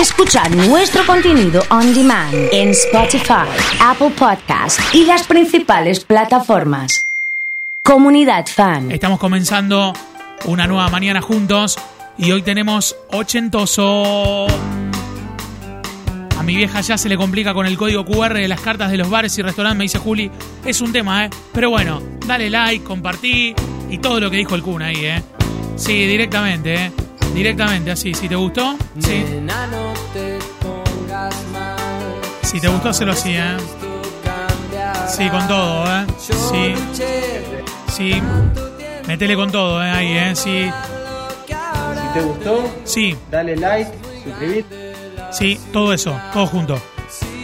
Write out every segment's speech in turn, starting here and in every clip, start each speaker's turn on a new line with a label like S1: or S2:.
S1: escuchar nuestro contenido on demand en Spotify, Apple Podcast y las principales plataformas. Comunidad Fan.
S2: Estamos comenzando una nueva mañana juntos y hoy tenemos ochentoso. A mi vieja ya se le complica con el código QR de las cartas de los bares y restaurantes, me dice Juli. Es un tema, ¿eh? Pero bueno, dale like, compartí y todo lo que dijo el Kun ahí, ¿eh? Sí, directamente, ¿eh? Directamente, así. Si te gustó, sí. Si te gustó, se lo así, ¿eh? Sí, con todo, ¿eh? Sí. Sí. Métele con todo, ¿eh? Ahí, ¿eh? Sí.
S3: Si te gustó,
S2: Sí.
S3: dale like, suscribite.
S2: Sí, todo eso, todo junto.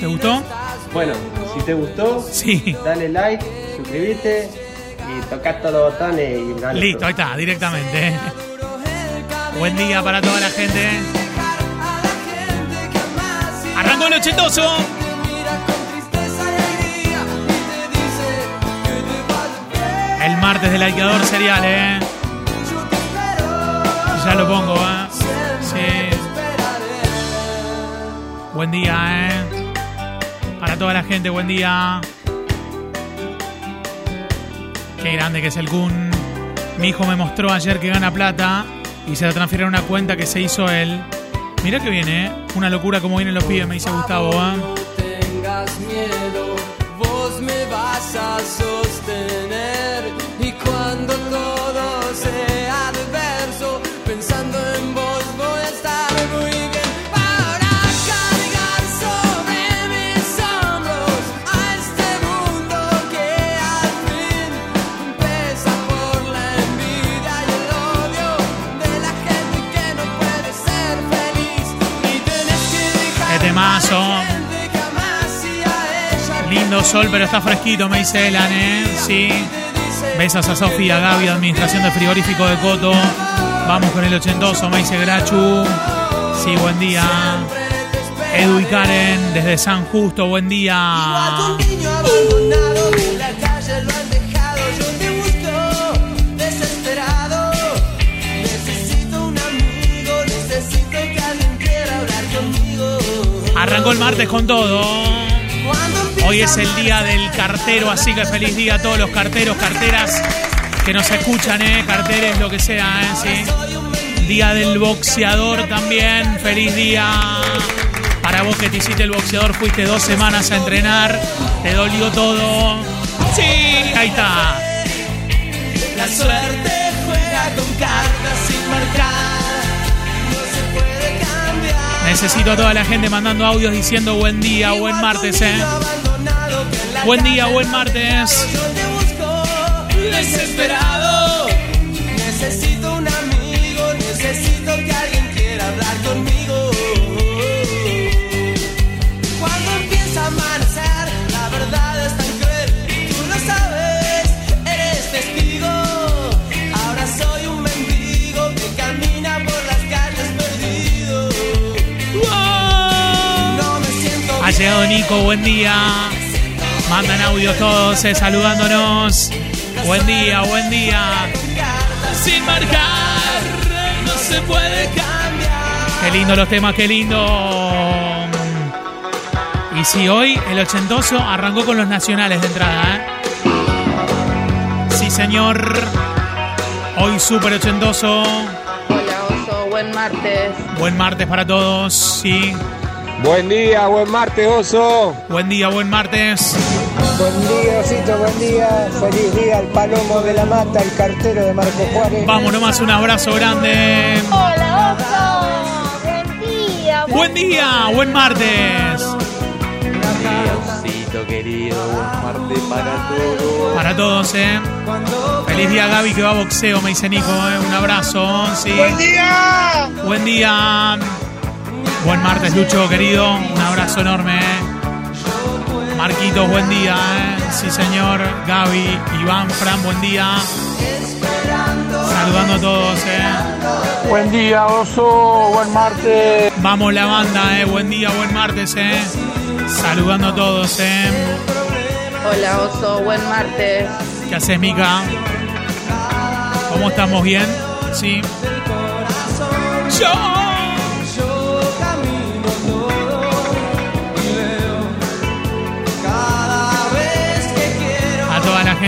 S2: ¿Te gustó?
S3: Bueno, si te gustó,
S2: Sí.
S3: dale like, suscribite y tocas todos los botones y ganas
S2: Listo,
S3: todo.
S2: ahí está, directamente. ¿eh? Buen día para toda la gente. Arrancó el ochentoso. El martes del likeador serial, ¿eh? Ya lo pongo, ¿eh? Sí. Buen día, ¿eh? Para toda la gente, buen día. Qué grande que es el Kun. Mi hijo me mostró ayer que gana plata y se la transfiere a una cuenta que se hizo él. Mirá que viene, ¿eh? Una locura como vienen los pibes, me dice Gustavo, ¿eh?
S4: tengas miedo, vos me vas a sostener. Y cuando todo sea
S2: sol, pero está fresquito, me dice Elan, ¿eh? Sí. Besos a Sofía, Gaby, Administración de Frigorífico de Coto. Vamos con el ochentoso, me dice Grachu. Sí, buen día. Edu y Karen, desde San Justo, buen día. Arrancó el martes con todo. Hoy es el día del cartero, así que feliz día a todos los carteros, carteras que nos escuchan, ¿eh? Carteres, lo que sea, ¿eh? Sí. Día del boxeador también, feliz día. Para vos que te hiciste el boxeador, fuiste dos semanas a entrenar, te dolió todo. Sí, ahí está.
S4: La suerte juega con cartas sin marcar. No se puede cambiar.
S2: Necesito a toda la gente mandando audios diciendo buen día, buen martes, ¿eh? Buen día, buen martes.
S4: Desesperado. Necesito un amigo, necesito que alguien quiera hablar conmigo. Cuando empieza a amanecer, la verdad es tan cruel. Tú lo sabes, eres testigo. Ahora soy un mendigo que camina por las calles perdido. No me siento
S2: Ha llegado Nico, buen día. Mandan audios todos eh, saludándonos. Buen día, buen día.
S4: sin marcar, no se puede cambiar.
S2: Qué lindo los temas, qué lindo. Y si hoy el ochentoso arrancó con los nacionales de entrada, ¿eh? Sí, señor. Hoy súper ochentoso.
S5: Hola Oso, buen martes.
S2: Buen martes para todos, sí.
S6: Buen día, buen martes, oso.
S2: Buen día, buen martes.
S7: Buen día, Osito, buen día. Feliz día al Palomo de la Mata, el cartero de Marco Juárez.
S2: Vamos nomás, un abrazo grande.
S8: Hola, Oso. Buen día.
S2: Buen día, buen martes.
S9: Diosito querido, buen martes para todos.
S2: Para todos, ¿eh? Feliz día, Gaby, que va a boxeo, me dice Nico, ¿eh? Un abrazo, sí. Buen día. Buen día. Buen martes, Lucho, querido. Un abrazo enorme, ¿eh? Marquitos, buen día, ¿eh? Sí, señor. Gaby, Iván, Fran, buen día. Saludando a todos, ¿eh?
S6: Buen día, oso. Buen martes.
S2: Vamos la banda, ¿eh? Buen día, buen martes, ¿eh? Saludando a todos, ¿eh?
S5: Hola Oso, buen martes.
S2: ¿Qué haces, Mica? ¿Cómo estamos? ¿Bien? Sí. Yo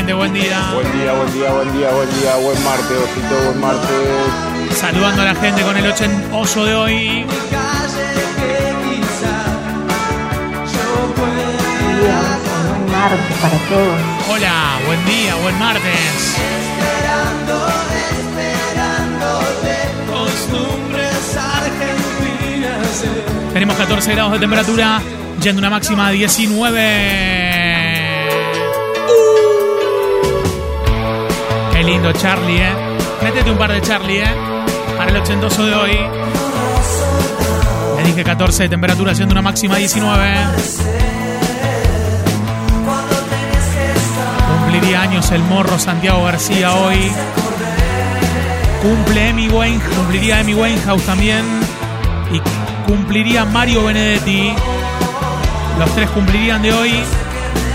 S2: gente, buen día.
S6: Buen día, buen día, buen día, buen día, buen martes, osito, buen martes.
S2: Saludando a la gente con el ochen oso de hoy.
S8: Buen martes para todos.
S2: Hola, buen día, buen martes. Tenemos 14 grados de temperatura, yendo una máxima de 19. Qué lindo Charlie, ¿eh? Métete un par de Charlie, ¿eh? Para el ochentoso de hoy. Le dije 14 de temperatura, yendo una máxima de 19. Cumpliría años el morro Santiago García hoy. Cumple Emi Winehouse, cumpliría Emi Winehouse también. Y cumpliría Mario Benedetti. Los tres cumplirían de hoy.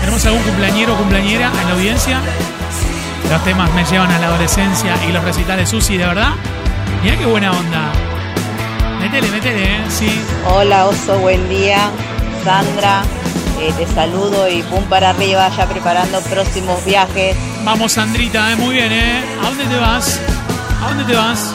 S2: ¿Tenemos algún cumpleañero o cumpleañera en la audiencia? Los temas me llevan a la adolescencia y los recitales Susi, de verdad. Mira qué buena onda. Métele, métele, ¿eh? sí.
S5: Hola Oso, buen día. Sandra, eh, te saludo y pum para arriba, ya preparando próximos viajes.
S2: Vamos, Sandrita, ¿eh? muy bien, ¿eh? ¿A dónde te vas? ¿A dónde te vas?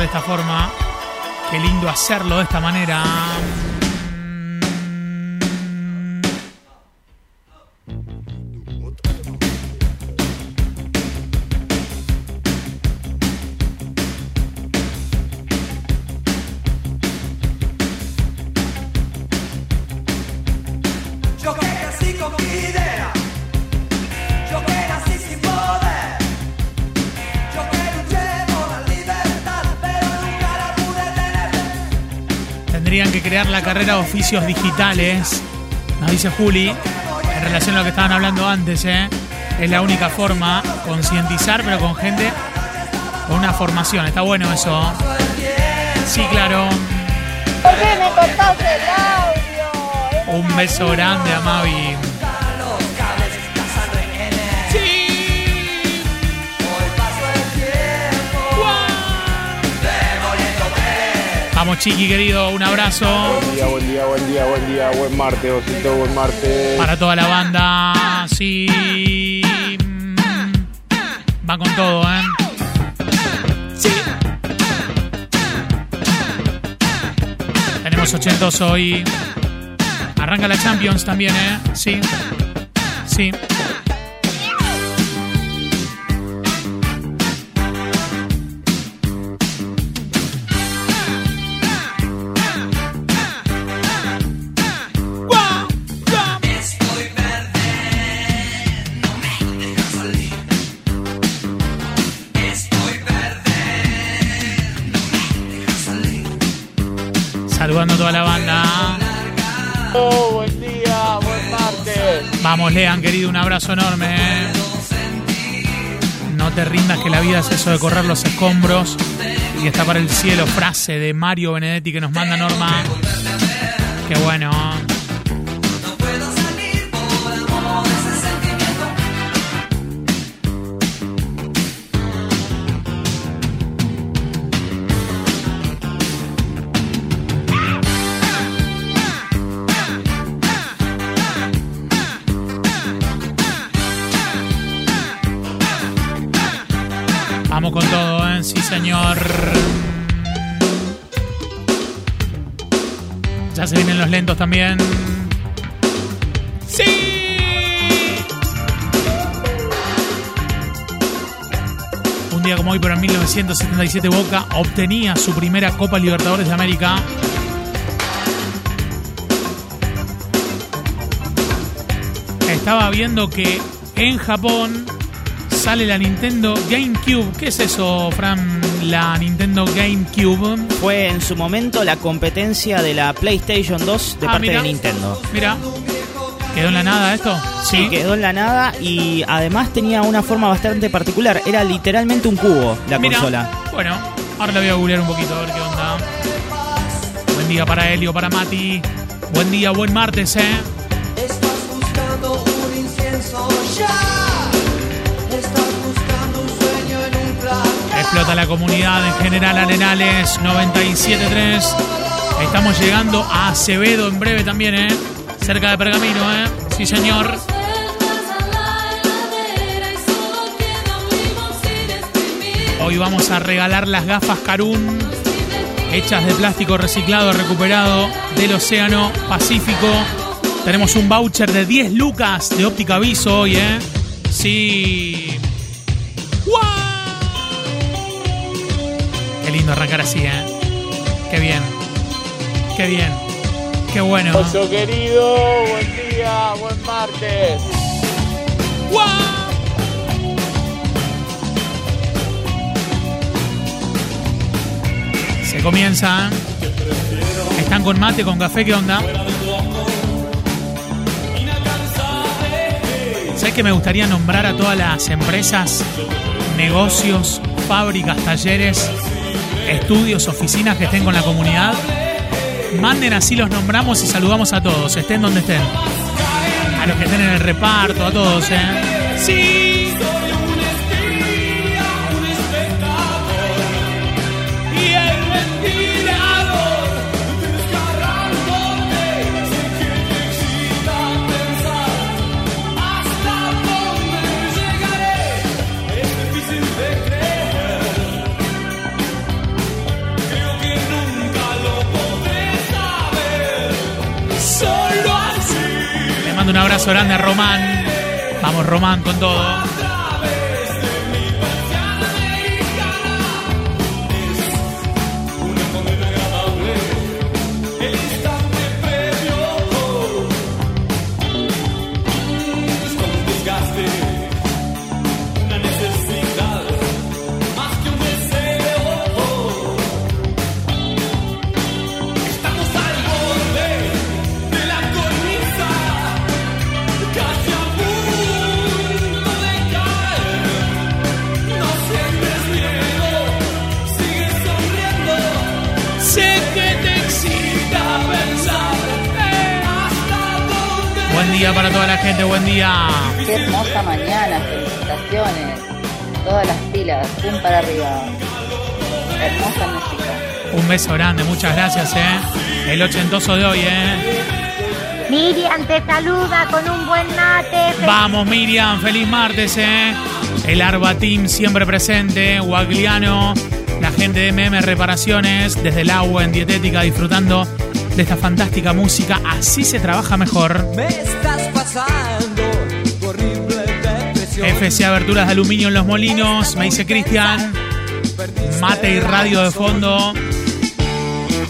S2: De esta forma. Qué lindo hacerlo de esta manera. Crear la carrera de oficios digitales, nos dice Juli, en relación a lo que estaban hablando antes, ¿eh? Es la única forma, concientizar, pero con gente con una formación. Está bueno eso. Sí, claro.
S8: ¿Por qué me cortaste el audio?
S2: Un beso grande a Mavi. Vamos, Chiqui, querido, un abrazo
S6: Buen día, buen día, buen día, buen día, buen martes, osito, buen martes.
S2: para toda la banda. Sí. Mm. Va con todo, ¿eh? Sí. Tenemos ochentos hoy. Arranca la Champions también, ¿eh? Sí. Sí. Saludando a toda la banda.
S6: Oh, buen día, buen martes.
S2: Vamos, Lean, querido, un abrazo enorme. ¿eh? No te rindas que la vida es eso de correr los escombros y está para el cielo. Frase de Mario Benedetti que nos manda Norma. Qué bueno. Con todo, ¿eh? Sí, señor. Ya se vienen los lentos también. ¡Sí! Un día como hoy, pero en 1977, Boca obtenía su primera Copa Libertadores de América. Estaba viendo que en Japón sale la Nintendo GameCube. ¿Qué es eso, Fran? La Nintendo GameCube.
S10: Fue en su momento la competencia de la PlayStation 2 de
S2: Ah,
S10: parte
S2: mira.
S10: de Nintendo.
S2: Mira. ¿Quedó en la nada esto?
S10: Sí, quedó en la nada y además tenía una forma bastante particular. Era literalmente un cubo la
S2: Mira,
S10: consola.
S2: Bueno, ahora la voy a googlear un poquito a ver qué onda. Buen día para Helio, para Mati. Buen día, buen martes, ¿eh?
S4: Estás buscando un incienso ya.
S2: Explota la comunidad en general Arenales 97.3. Estamos llegando a Acevedo en breve también, ¿eh? Cerca de Pergamino, ¿eh? Sí, señor. Hoy vamos a regalar las gafas Carun, hechas de plástico reciclado recuperado del Océano Pacífico. Tenemos un voucher de 10 lucas de óptica Viso hoy, ¿eh? Sí. Lindo arrancar así, ¿eh? Qué bien. Qué bien. Qué bueno.
S6: Oso querido, buen día, buen martes.
S2: Se comienza. ¿Están con mate, con café? ¿Qué onda? ¿Sabes que me gustaría nombrar a todas las empresas, negocios, fábricas, talleres, estudios, oficinas que estén con la comunidad? Manden así los nombramos y saludamos a todos, estén donde estén. A los que estén en el reparto, a todos, ¿eh? Sí. Mando un abrazo grande a Román. Vamos Román con todo día.
S5: Qué hermosa mañana, felicitaciones. Todas las pilas, pum para arriba. Hermosa música.
S2: Un beso grande, muchas gracias, eh. El ochentoso de hoy, eh.
S8: Miriam te saluda con un buen mate.
S2: Vamos, Miriam, feliz martes, eh. El Arba Team siempre presente, Guagliano, la gente de MM Reparaciones, desde el agua en dietética, disfrutando de esta fantástica música. Así se trabaja mejor.
S4: Me estás pasando horrible depresión.
S2: FC Aberturas de Aluminio en los Molinos, me dice Cristian. Mate y radio de fondo.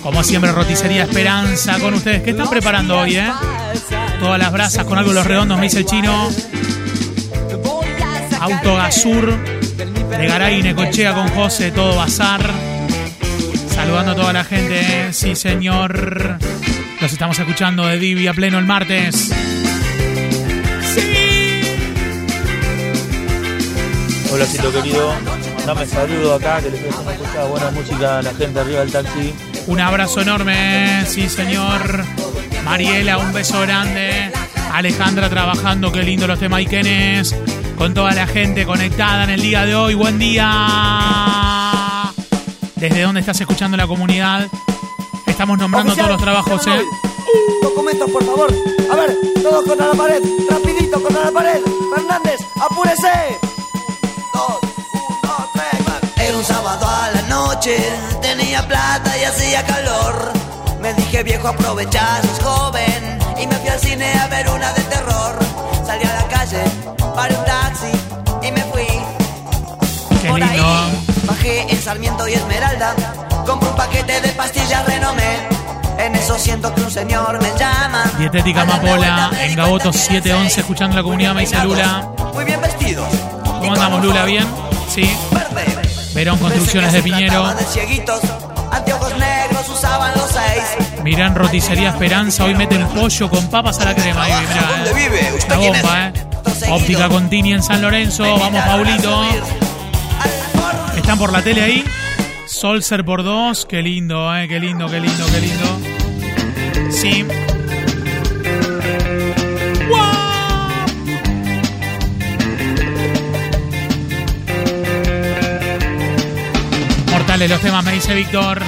S2: Como siempre, roticería Esperanza con ustedes. ¿Qué están preparando hoy, eh? Todas las brasas con algo de los redondos, me dice el chino. Autogasur de Garay y Necochea con José, todo bazar. Saludando a toda la gente, sí señor. Los estamos escuchando de Divi a pleno el martes.
S9: Hola, Cito querido. Mandame saludo acá, que les haciendo escuchar buena música a la gente arriba del taxi.
S2: Un abrazo enorme, sí señor. Mariela, un beso grande. Alejandra trabajando, qué lindo los temas. Con toda la gente conectada en el día de hoy. Buen día. ¿Desde dónde estás escuchando la comunidad? Estamos nombrando todos los trabajos, ¿eh?
S11: Documentos, por favor. A ver, todos contra la pared. Rapidito, contra la pared. Fernández, apúrese. Dos, uno, tres, cuatro.
S12: Era un sábado a la noche, tenía plata y hacía calor. Me dije viejo aprovechar, sos joven y me fui al cine a ver una de terror. Salí a la calle, paré un taxi y me fui.
S2: Qué
S12: Por
S2: lindo.
S12: Bajé en Sarmiento y Esmeralda, compré un paquete de pastillas renomé. En eso siento que un señor me llama.
S2: Dietética Amapola, en Gaboto 711, escuchando la comunidad, me dice Lula.
S12: Muy bien vestidos.
S2: ¿Cómo andamos, Lula? ¿Bien? Sí. Verón Construcciones de Piñero.
S12: Trataba de cieguitos, anteojos negros todos usaban los seis.
S2: Mirán Roticería Esperanza, hoy meten pollo con papas a la crema. Ahí, mirá,
S12: ¿Dónde
S2: eh.
S12: vive? ¿Usted es?
S2: bomba, eh. Óptica Contini en San Lorenzo. Vamos, Paulito. Están por la tele ahí. Solser por dos. Qué lindo, eh. Qué lindo, qué lindo, qué lindo. Sí. Mortales los temas, me dice Víctor.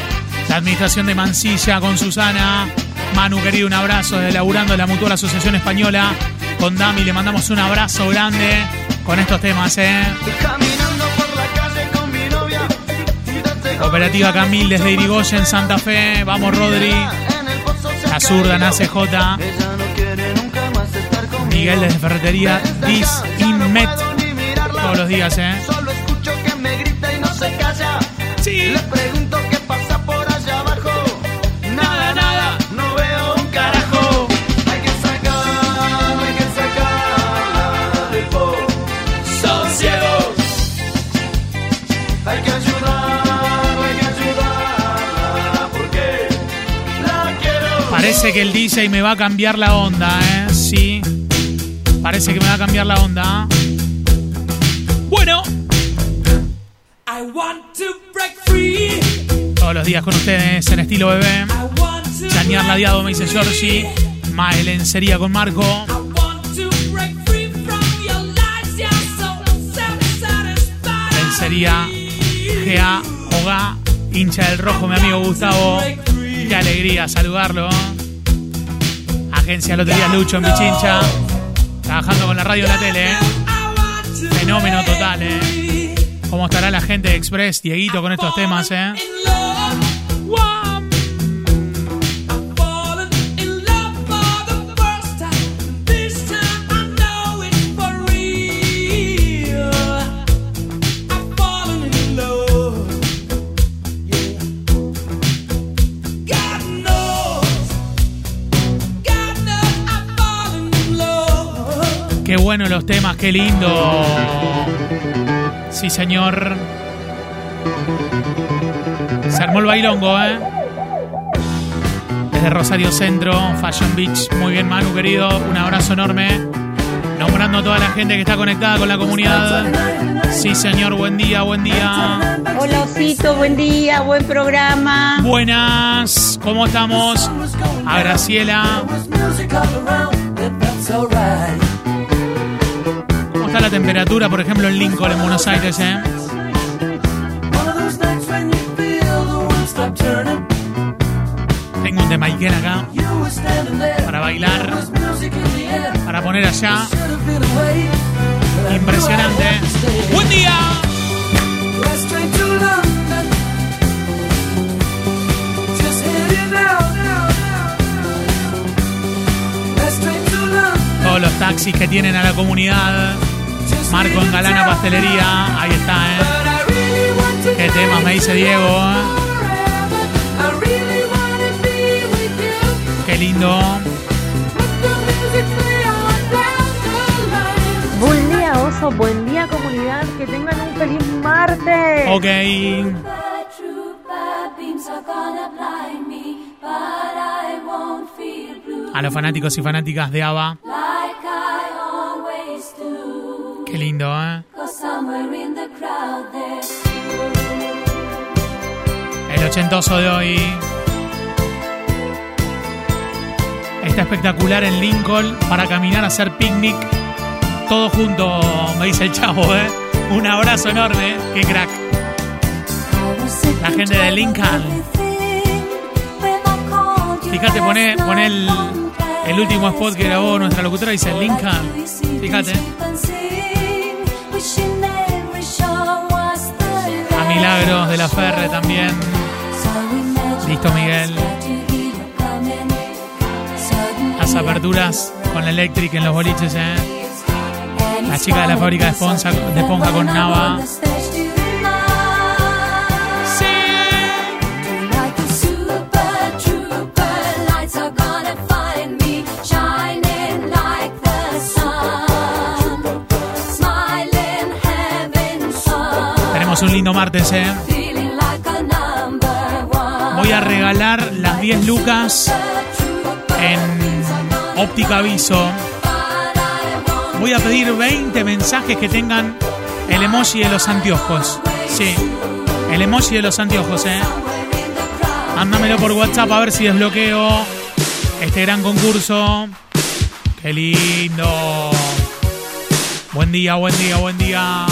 S2: La administración de Mansilla con Susana. Manu, querido, un abrazo desde laburando de la Mutual Asociación Española. Con Dami le mandamos un abrazo grande con estos temas, ¿eh? Operativa Camil desde Irigoyen, Santa Fe. Vamos, Rodri. La zurda en ACJ. Miguel desde Ferretería Dis Inmet. Todos los días, ¿eh? Parece que el DJ me va a cambiar la onda, ¿eh? Sí. Parece que me va a cambiar la onda. Bueno.
S4: I want to break free.
S2: Todos los días con ustedes en estilo bebé. Chañar Ladiado, me dice Giorgi. Mae Lencería con Marco. Lencería GA Oga. Hincha del rojo, mi amigo Gustavo. Qué alegría saludarlo. Agencia Lotería Lucho en Pichincha. Trabajando con la radio y la tele. ¿eh? Fenómeno total, ¿eh? ¿Cómo estará la gente de Express, Dieguito, con estos temas, eh? Qué bueno los temas, qué lindo. Sí, señor. Se armó el bailongo, ¿eh? Desde Rosario Centro, Fashion Beach. Muy bien, Manu, querido. Un abrazo enorme. Nombrando a toda la gente que está conectada con la comunidad. Sí, señor, buen día, buen día.
S13: Hola Osito, buen día, buen programa.
S2: Buenas, ¿cómo estamos? A Graciela. ¿Cómo está la temperatura, por ejemplo, en Lincoln, en Buenos Aires, eh? Tengo un de Maiken acá para bailar, para poner allá. Impresionante. ¡Buen día! Todos los taxis que tienen a la comunidad. Marco en Galana Pastelería. Ahí está, ¿eh? ¿Qué temas me dice Diego? eh? Qué lindo.
S14: Buen día, oso. Buen día, comunidad. Que tengan un feliz martes.
S2: Ok. A los fanáticos y fanáticas de ABBA. Qué lindo, ¿eh? El ochentoso de hoy. Está espectacular en Lincoln para caminar a hacer picnic. Todo junto, me dice el chavo, ¿eh? Un abrazo enorme. Qué crack. La gente de Lincoln. Fíjate, pone, pone el, el último spot que grabó nuestra locutora. Dice Lincoln. Fíjate. Milagros de la Ferre también. Listo, Miguel. Las aperturas con la Electric en los boliches, ¿eh? La chica de la fábrica de esponja, de esponja con Nava. Martes, ¿eh? Voy a regalar las 10 lucas en óptica aviso. Voy a pedir 20 mensajes que tengan el emoji de los anteojos. Sí, el emoji de los anteojos, ¿eh? Mándamelo por WhatsApp a ver si desbloqueo este gran concurso. ¡Qué lindo! Buen día, buen día, buen día.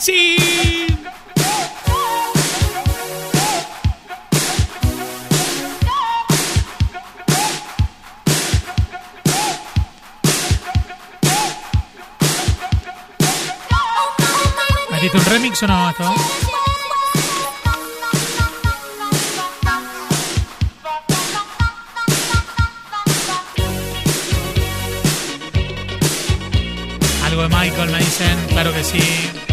S2: ¡Sí! ¿Metiste un remix o no esto? Algo de Michael me dicen, claro que sí.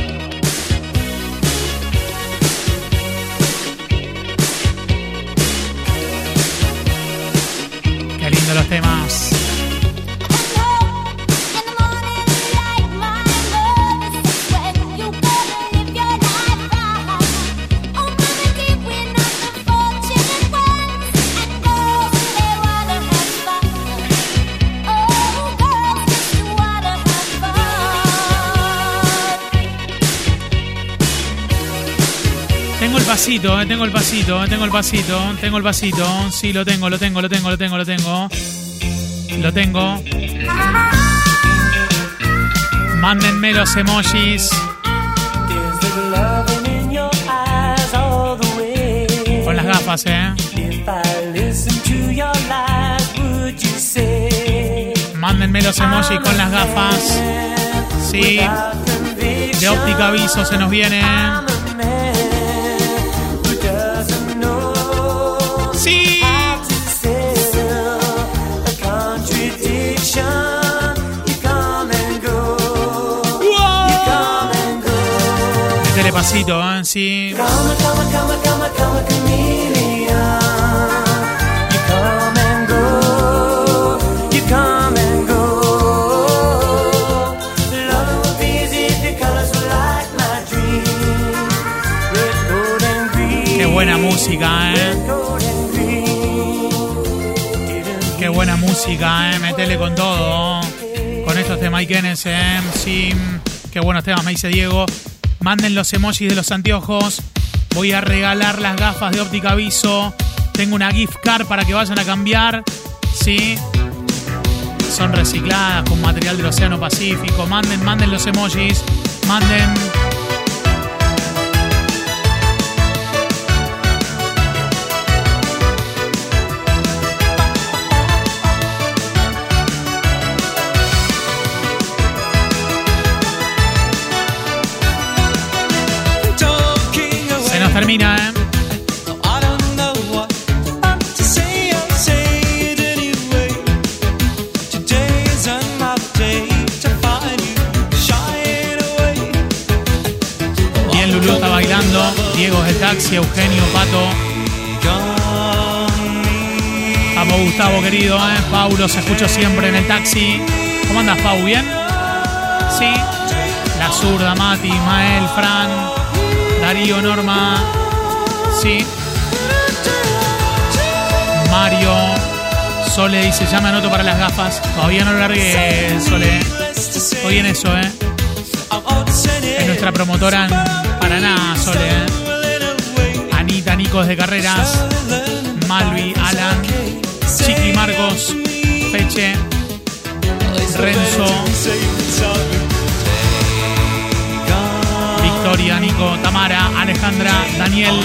S2: Pasito, eh, tengo el pasito, eh, tengo el pasito, tengo el pasito. Sí, lo tengo, lo tengo, lo tengo, lo tengo, lo tengo. Lo tengo. Mándenme los emojis. Con las gafas, eh. Mándenme los emojis con las gafas. Sí. De óptica aviso se nos viene. Pasito, ¿eh? Sí. Qué buena música, ¿eh? Qué buena música, ¿eh? Metele con todo. Con estos de Mike Ennis, ¿eh? Sí. Qué buenos temas, me dice Diego. Manden los emojis de los anteojos. Voy a regalar las gafas de óptica aviso. Tengo una gift card para que vayan a cambiar. Sí. Son recicladas con material del Océano Pacífico. Manden, manden los emojis. Manden. Querido, ¿eh? Paulo, se escucha siempre en el taxi. ¿Cómo andas, Pau? ¿Bien? Sí. La zurda, Mati, Mael, Fran, Darío, Norma. Sí. Mario. Sole dice, ya me anoto para las gafas. Todavía no lo largué, Sole. Estoy en eso, ¿eh? Es nuestra promotora en Paraná, Sole. ¿eh? Anita, Nicos de Carreras. Malvi, Alan. Chiqui, Marcos. Peche. Renzo. Victoria, Nico, Tamara, Alejandra, Daniel.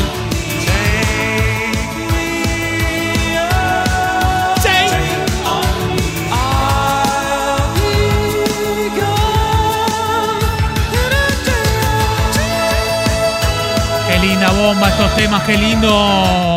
S2: Qué linda bomba estos temas, qué lindo.